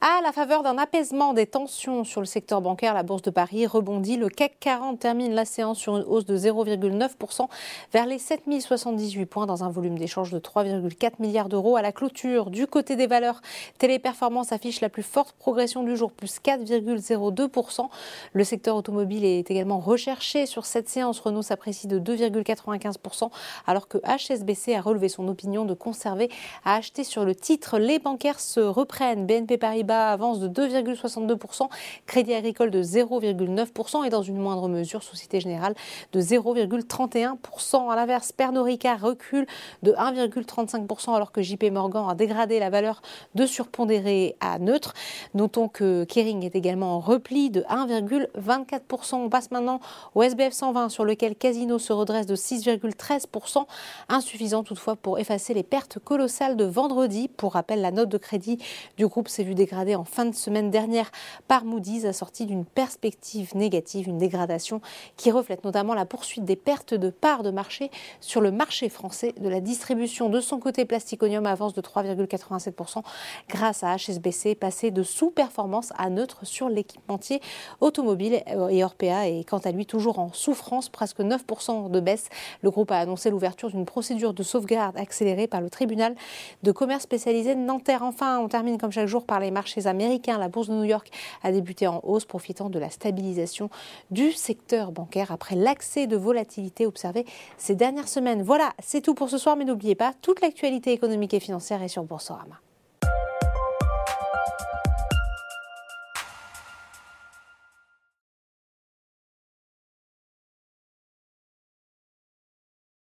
À la faveur d'un apaisement des tensions sur le secteur bancaire, la Bourse de Paris rebondit. Le CAC 40 termine la séance sur une hausse de 0,9% vers les 7078 points dans un volume d'échange de 3,4 milliards d'euros à la clôture. Du côté des valeurs, Téléperformance affiche la plus forte progression du jour, plus 4,02%. Le secteur automobile est également recherché sur cette séance. Renault s'apprécie de 2,95% alors que HSBC a relevé son opinion de conserver à acheter sur le titre. Les bancaires se reprennent. BNP Avance de 2,62%, Crédit Agricole de 0,9% et dans une moindre mesure Société Générale de 0,31%. À l'inverse, Pernod Ricard recule de 1,35% alors que JP Morgan a dégradé la valeur de surpondéré à neutre. Notons que Kering est également en repli de 1,24%. On passe maintenant au SBF 120 sur lequel Casino se redresse de 6,13%, insuffisant toutefois pour effacer les pertes colossales de vendredi. Pour rappel, la note de crédit du groupe s'est vue dégradée en fin de semaine dernière par Moody's, assortie d'une perspective négative, une dégradation qui reflète notamment la poursuite des pertes de parts de marché sur le marché français de la distribution. De son côté, Plasticonium avance de 3,87% grâce à HSBC, passé de sous-performance à neutre sur l'équipementier automobile et Orpea est quant à lui toujours en souffrance, presque 9% de baisse. Le groupe a annoncé l'ouverture d'une procédure de sauvegarde accélérée par le tribunal de commerce spécialisé de Nanterre. Enfin, on termine comme chaque jour par les marchés américains. La bourse de New York a débuté en hausse, profitant de la stabilisation du secteur bancaire après l'accès de volatilité observé ces dernières semaines. Voilà, c'est tout pour ce soir, mais n'oubliez pas, toute l'actualité économique et financière est sur Boursorama.